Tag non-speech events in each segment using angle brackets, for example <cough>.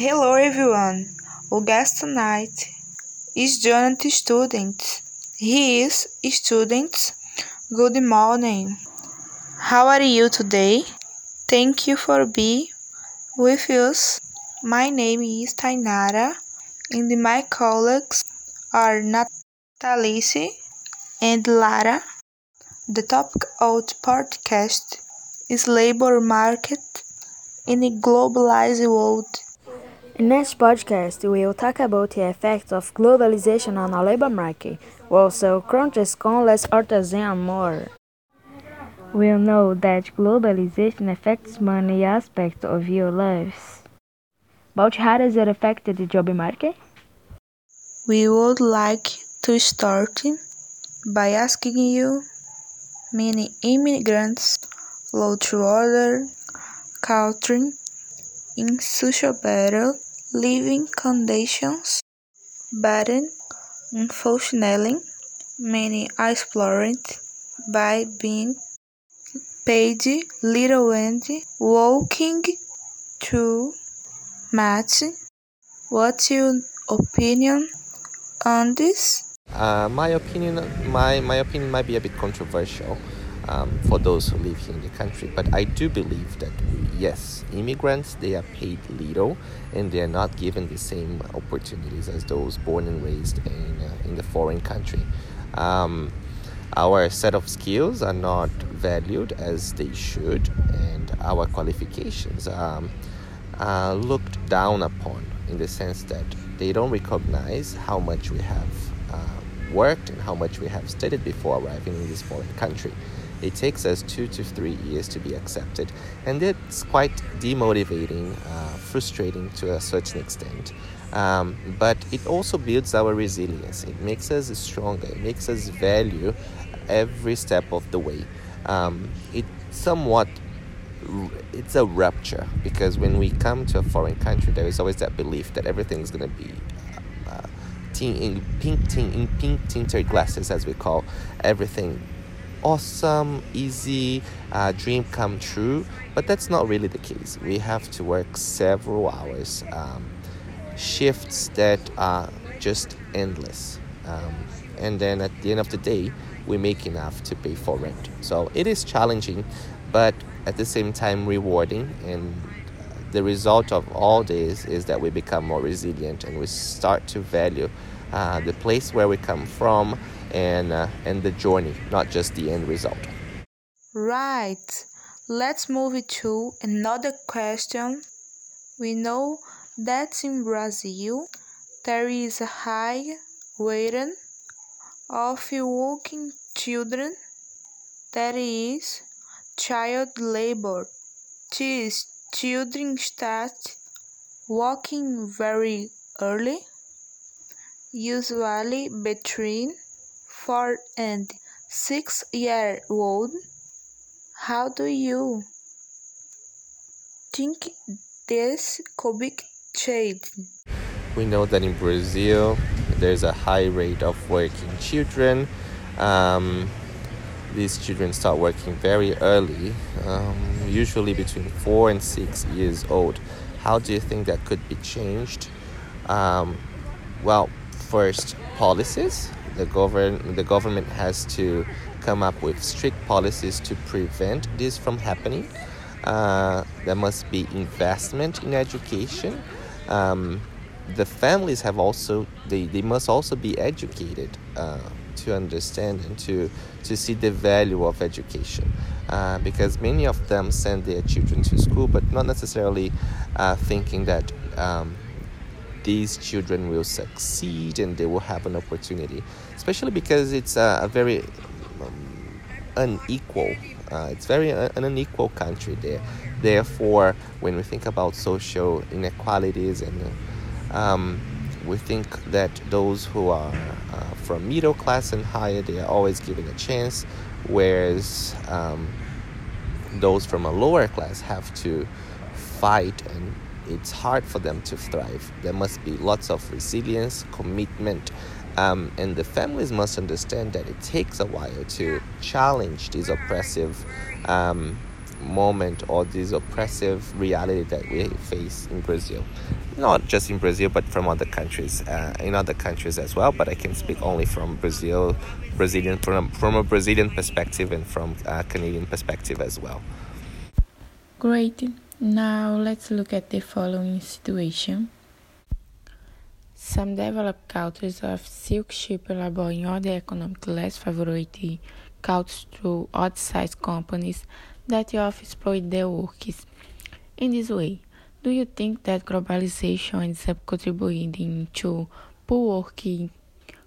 Hello everyone. Our guest tonight is Jonathan Student. He is students. Good morning. How are you today? Thank you for being with us. My name is Thaynara and my colleagues are Natalice and Lara. The topic of the podcast is labor market in a globalized world. In this podcast, we will talk about the effects of globalization on the labor market, also countries con less artisan more. We'll know that globalization affects many aspects of your lives. But how does it affect the job market? We would like to start by asking you many immigrants live through other countries in social better living conditions, but unfortunately, many are exploited by being paid little and working too much. What's your opinion on this? Uh, my opinion, my, my opinion might be a bit controversial um, for those who live here in the country, but I do believe that yes, immigrants they are paid little and they are not given the same opportunities as those born and raised in uh, in the foreign country. Um, our set of skills are not valued as they should, and our qualifications are, are looked down upon in the sense that they don't recognize how much we have uh, worked and how much we have studied before arriving in this foreign country. It takes us two to three years to be accepted, and it's quite demotivating, uh, frustrating to a certain extent. Um, but it also builds our resilience. It makes us stronger. It makes us value every step of the way. Um, it somewhat it's a rupture because when we come to a foreign country, there is always that belief that everything's going to be uh, in pink, tin, in pink tinted glasses, as we call everything awesome, easy, uh, dream come true. But that's not really the case. We have to work several hours, um, shifts that are just endless. Um, and then at the end of the day, we make enough to pay for rent. So it is challenging, but at the same time rewarding. And the result of all this is that we become more resilient and we start to value uh, the place where we come from and uh, and the journey, not just the end result. Right. Let's move to another question. We know that in Brazil there is a high rate of working children, that is, child labor. These children start working very early, usually between four and six year old. How do you think this could be changed? We know that in Brazil there's a high rate of working children. Um, these children start working very early, um, usually between four and six years old. How do you think that could be changed? Um, well, first, policies. The, govern- the government has to come up with strict policies to prevent this from happening. Uh, there must be investment in education. Um, the families have also they, they must also be educated uh, to understand and to to see the value of education uh, because many of them send their children to school but not necessarily uh, thinking that um, these children will succeed and they will have an opportunity especially because it's a, a very um, unequal uh, it's very uh, an unequal country there. Therefore when we think about social inequalities and um, we think that those who are uh, from middle class and higher they are always given a chance whereas um, those from a lower class have to fight and it's hard for them to thrive there must be lots of resilience commitment um, and the families must understand that it takes a while to challenge this oppressive um, moment or this oppressive reality that we face in Brazil. not just in Brazil, but from other countries, uh, in other countries as well. But I can speak only from Brazil, Brazilian from from a Brazilian perspective and from a Canadian perspective as well. Great. Now let's look at the following situation. Some developed countries of silk ship labor in other economic less favorable countries through odd-sized companies that exploit their workers. In this way, do you think that globalization is contributing to poor working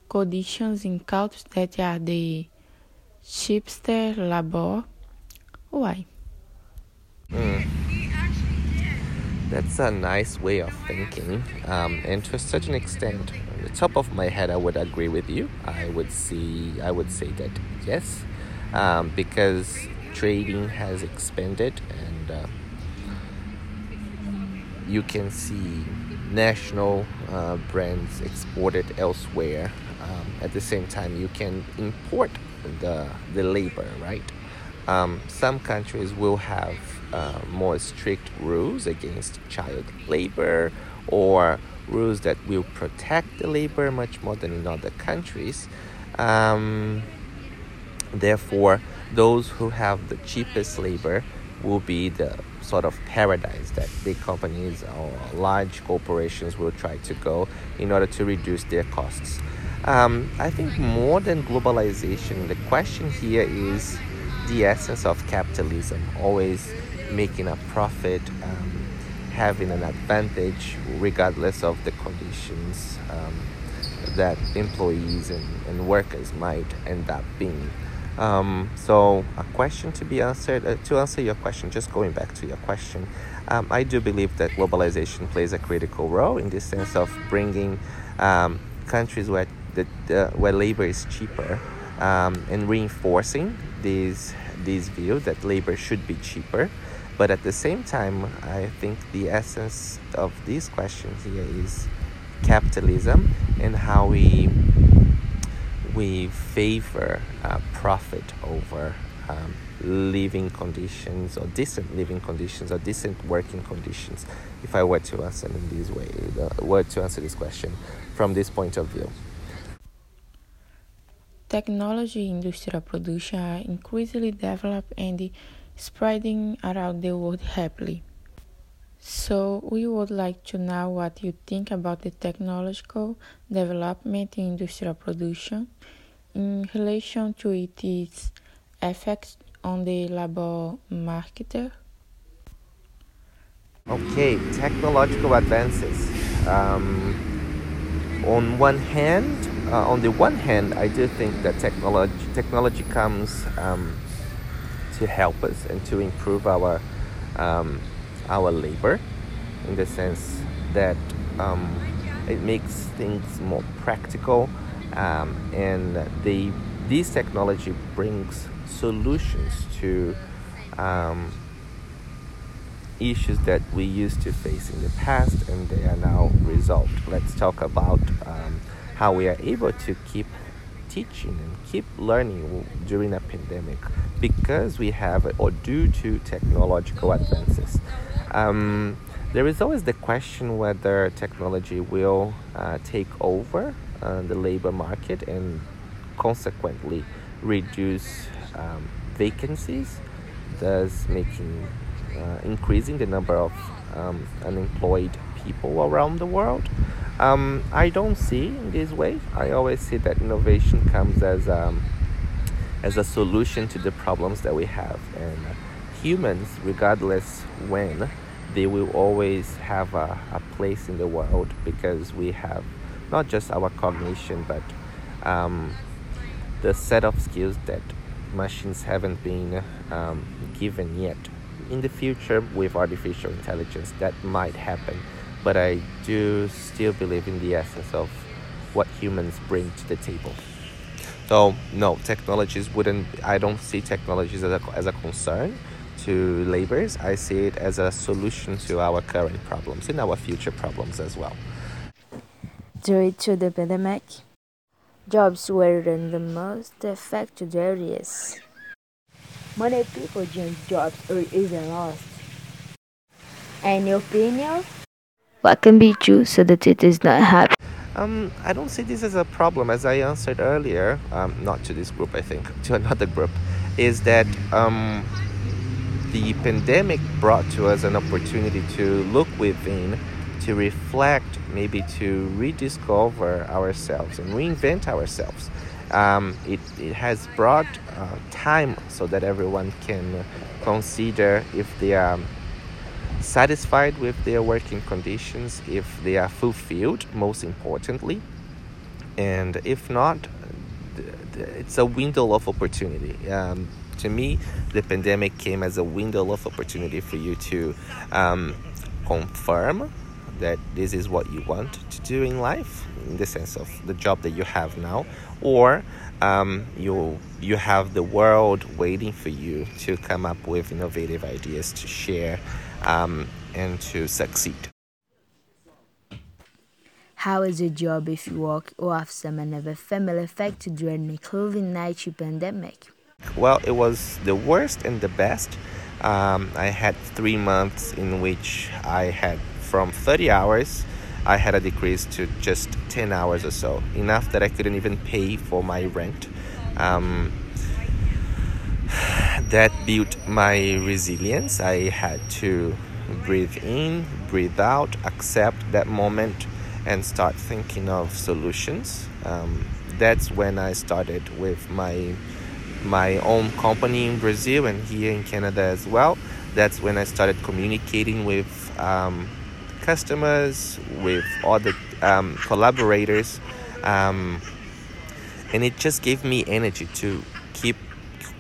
conditions in countries that are the cheapest labor? Why? Mm. That's a nice way of thinking, um, and to a certain extent, on the top of my head, I would agree with you. I would see, I would say that yes, um, because trading has expanded, and uh, you can see national uh, brands exported elsewhere. Um, at the same time, you can import the the labor, right? Um, some countries will have uh, more strict rules against child labor or rules that will protect the labor much more than in other countries. Um, therefore, those who have the cheapest labor will be the sort of paradise that big companies or large corporations will try to go in order to reduce their costs. Um, I think more than globalization, the question here is the essence of capitalism, always making a profit, um, having an advantage regardless of the conditions um, that employees and, and workers might end up being. Um, so, a question to be answered, uh, to answer your question, just going back to your question, um, I do believe that globalization plays a critical role in the sense of bringing um, countries where, the, where labor is cheaper um, and reinforcing this, this view that labor should be cheaper. But at the same time, I think the essence of these questions here is capitalism and how we we favor uh, profit over um, living conditions or decent living conditions or decent working conditions. If I were to answer in this way, uh, were to answer this question from this point of view. Technology industrial production are increasingly developed and spreading around the world happily. So, we would like to know what you think about the technological development in industrial production in relation to its effects on the labor market. Okay, technological advances. Um, on one hand, uh, on the one hand, I do think that technology technology comes um, to help us and to improve our um, our labor in the sense that um, it makes things more practical um, and they, this technology brings solutions to um, issues that we used to face in the past and they are now resolved. Let's talk about um, how we are able to keep teaching and keep learning during a pandemic because we have or due to technological advances. Um, there is always the question whether technology will uh, take over uh, the labor market and consequently reduce um, vacancies, thus making uh, increasing the number of um, unemployed people around the world. Um, I don't see in this way. I always see that innovation comes as um, as a solution to the problems that we have, and humans, regardless when, they will always have a, a place in the world because we have not just our cognition but um, the set of skills that machines haven't been um, given yet. In the future, with artificial intelligence, that might happen, but I do still believe in the essence of what humans bring to the table. So, no, technologies wouldn't, I don't see technologies as a, as a concern to labors, I see it as a solution to our current problems and our future problems as well. Due to the pandemic, jobs were in the most affected areas. Many people changed jobs or even lost. Any opinion? What can be true so that it is not happy? Um, I don't see this as a problem, as I answered earlier, um, not to this group, I think, <laughs> to another group, is that um, the pandemic brought to us an opportunity to look within, to reflect, maybe to rediscover ourselves and reinvent ourselves. Um, it, it has brought uh, time so that everyone can consider if they are satisfied with their working conditions, if they are fulfilled, most importantly, and if not, it's a window of opportunity. Um, to me, the pandemic came as a window of opportunity for you to um, confirm that this is what you want to do in life, in the sense of the job that you have now, or um, you you have the world waiting for you to come up with innovative ideas to share um, and to succeed. How is your job if you work or have some another family during the COVID-19 pandemic? Well, it was the worst and the best. Um, I had three months in which I had from 30 hours, I had a decrease to just 10 hours or so, enough that I couldn't even pay for my rent. Um, that built my resilience. I had to breathe in, breathe out, accept that moment, and start thinking of solutions. Um, that's when I started with my my own company in Brazil and here in Canada as well. That's when I started communicating with um, customers, with other um, collaborators, um, and it just gave me energy to keep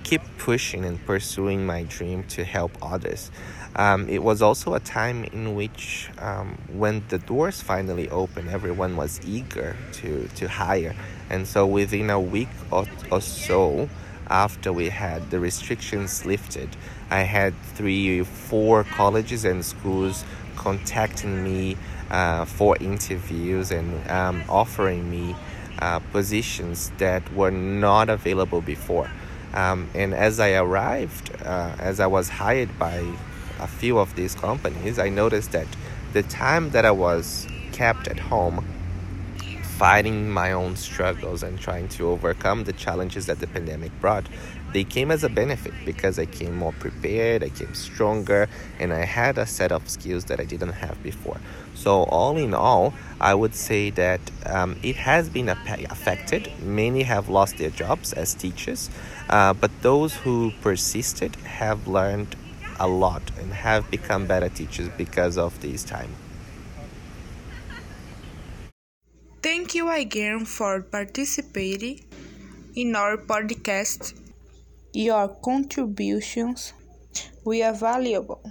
keep pushing and pursuing my dream to help others. Um, it was also a time in which, um, when the doors finally opened, everyone was eager to, to hire. And so, within a week or, or so after we had the restrictions lifted, I had three, four colleges and schools contacting me uh, for interviews and um, offering me uh, positions that were not available before. Um, and as I arrived, uh, as I was hired by a few of these companies, I noticed that the time that I was kept at home fighting my own struggles and trying to overcome the challenges that the pandemic brought, they came as a benefit because I came more prepared, I came stronger, and I had a set of skills that I didn't have before. So, all in all, I would say that um, it has been affected. Many have lost their jobs as teachers, uh, but those who persisted have learned a lot and have become better teachers because of this time. Thank you again for participating in our podcast. Your contributions were valuable.